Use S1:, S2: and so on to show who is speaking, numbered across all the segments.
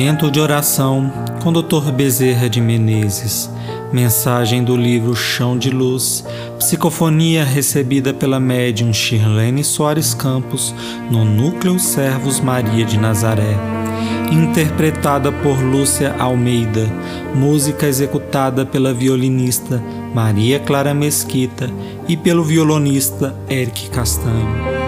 S1: Momento de oração com Dr. Bezerra de Menezes. Mensagem do livro Chão de Luz. Psicofonia recebida pela médium Shirlene Soares Campos no Núcleo Servos Maria de Nazaré. Interpretada por Lúcia Almeida. Música executada pela violinista Maria Clara Mesquita e pelo violonista Eric Castanho.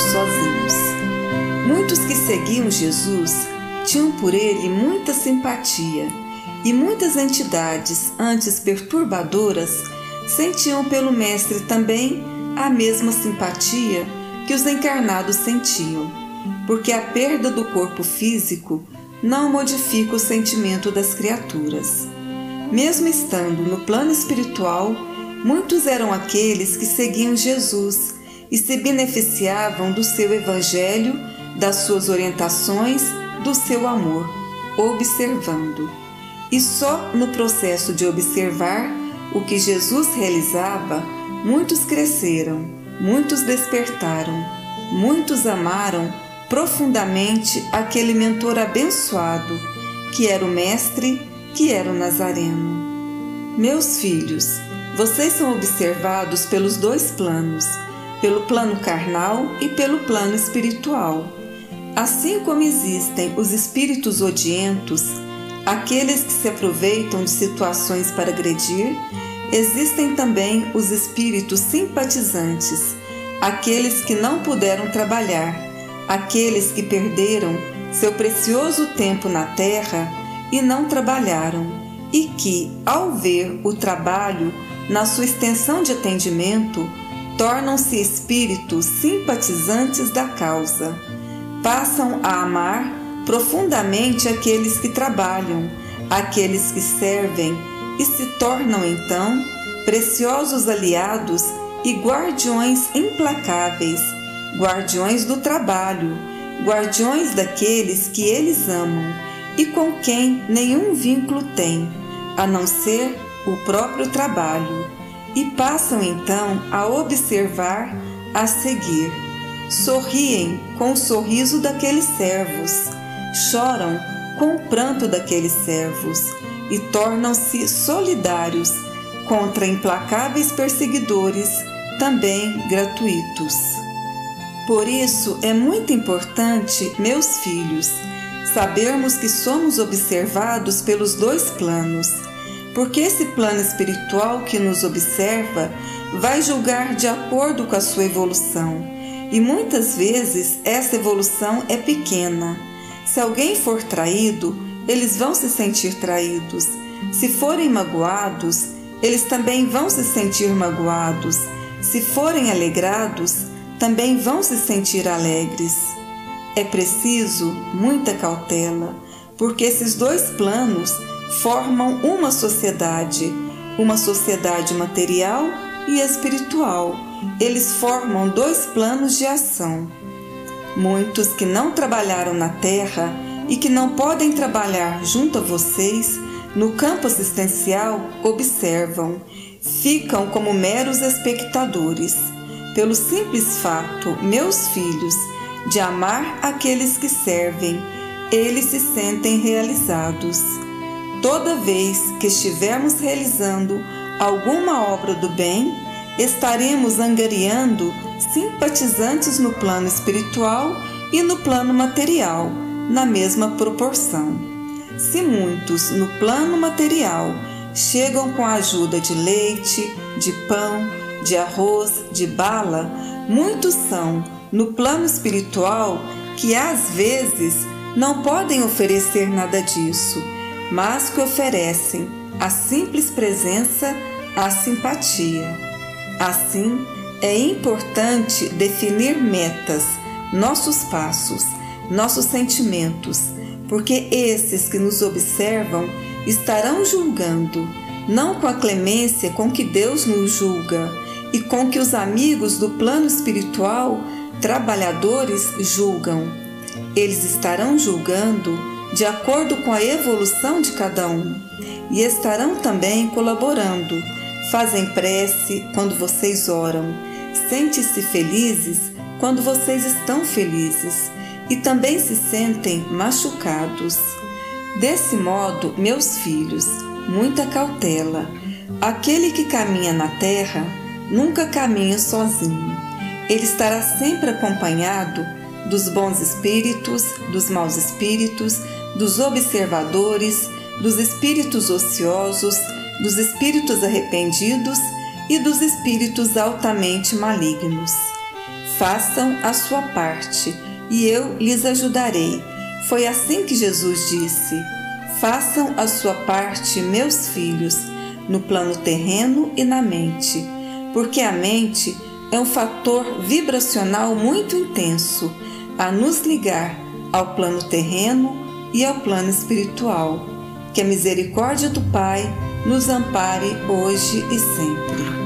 S2: Sozinhos. Muitos que seguiam Jesus tinham por ele muita simpatia, e muitas entidades, antes perturbadoras, sentiam pelo Mestre também a mesma simpatia que os encarnados sentiam, porque a perda do corpo físico não modifica o sentimento das criaturas. Mesmo estando no plano espiritual, muitos eram aqueles que seguiam Jesus e se beneficiavam do seu evangelho, das suas orientações, do seu amor, observando. E só no processo de observar o que Jesus realizava, muitos cresceram, muitos despertaram, muitos amaram profundamente aquele mentor abençoado, que era o Mestre, que era o Nazareno. Meus filhos, vocês são observados pelos dois planos pelo plano carnal e pelo plano espiritual. Assim como existem os espíritos odientos, aqueles que se aproveitam de situações para agredir, existem também os espíritos simpatizantes, aqueles que não puderam trabalhar, aqueles que perderam seu precioso tempo na terra e não trabalharam, e que, ao ver o trabalho na sua extensão de atendimento, tornam-se espíritos simpatizantes da causa. Passam a amar profundamente aqueles que trabalham, aqueles que servem e se tornam então preciosos aliados e guardiões implacáveis, guardiões do trabalho, guardiões daqueles que eles amam e com quem nenhum vínculo tem, a não ser o próprio trabalho e passam então a observar, a seguir. Sorriem com o sorriso daqueles servos, choram com o pranto daqueles servos e tornam-se solidários contra implacáveis perseguidores, também gratuitos. Por isso é muito importante, meus filhos, sabermos que somos observados pelos dois planos porque esse plano espiritual que nos observa vai julgar de acordo com a sua evolução. E muitas vezes essa evolução é pequena. Se alguém for traído, eles vão se sentir traídos. Se forem magoados, eles também vão se sentir magoados. Se forem alegrados, também vão se sentir alegres. É preciso muita cautela, porque esses dois planos formam uma sociedade, uma sociedade material e espiritual. Eles formam dois planos de ação. Muitos que não trabalharam na terra e que não podem trabalhar junto a vocês no campo assistencial observam, ficam como meros espectadores. Pelo simples fato, meus filhos, de amar aqueles que servem, eles se sentem realizados. Toda vez que estivermos realizando alguma obra do bem, estaremos angariando simpatizantes no plano espiritual e no plano material, na mesma proporção. Se muitos no plano material chegam com a ajuda de leite, de pão, de arroz, de bala, muitos são no plano espiritual que às vezes não podem oferecer nada disso mas que oferecem a simples presença, a simpatia. Assim, é importante definir metas, nossos passos, nossos sentimentos, porque esses que nos observam estarão julgando, não com a clemência com que Deus nos julga e com que os amigos do plano espiritual trabalhadores julgam. Eles estarão julgando de acordo com a evolução de cada um e estarão também colaborando. Fazem prece quando vocês oram. Sente-se felizes quando vocês estão felizes e também se sentem machucados. Desse modo, meus filhos, muita cautela. Aquele que caminha na terra nunca caminha sozinho. Ele estará sempre acompanhado dos bons espíritos, dos maus espíritos, dos observadores, dos espíritos ociosos, dos espíritos arrependidos e dos espíritos altamente malignos. Façam a sua parte e eu lhes ajudarei. Foi assim que Jesus disse: Façam a sua parte, meus filhos, no plano terreno e na mente, porque a mente é um fator vibracional muito intenso a nos ligar ao plano terreno e ao plano espiritual. Que a misericórdia do Pai nos ampare hoje e sempre.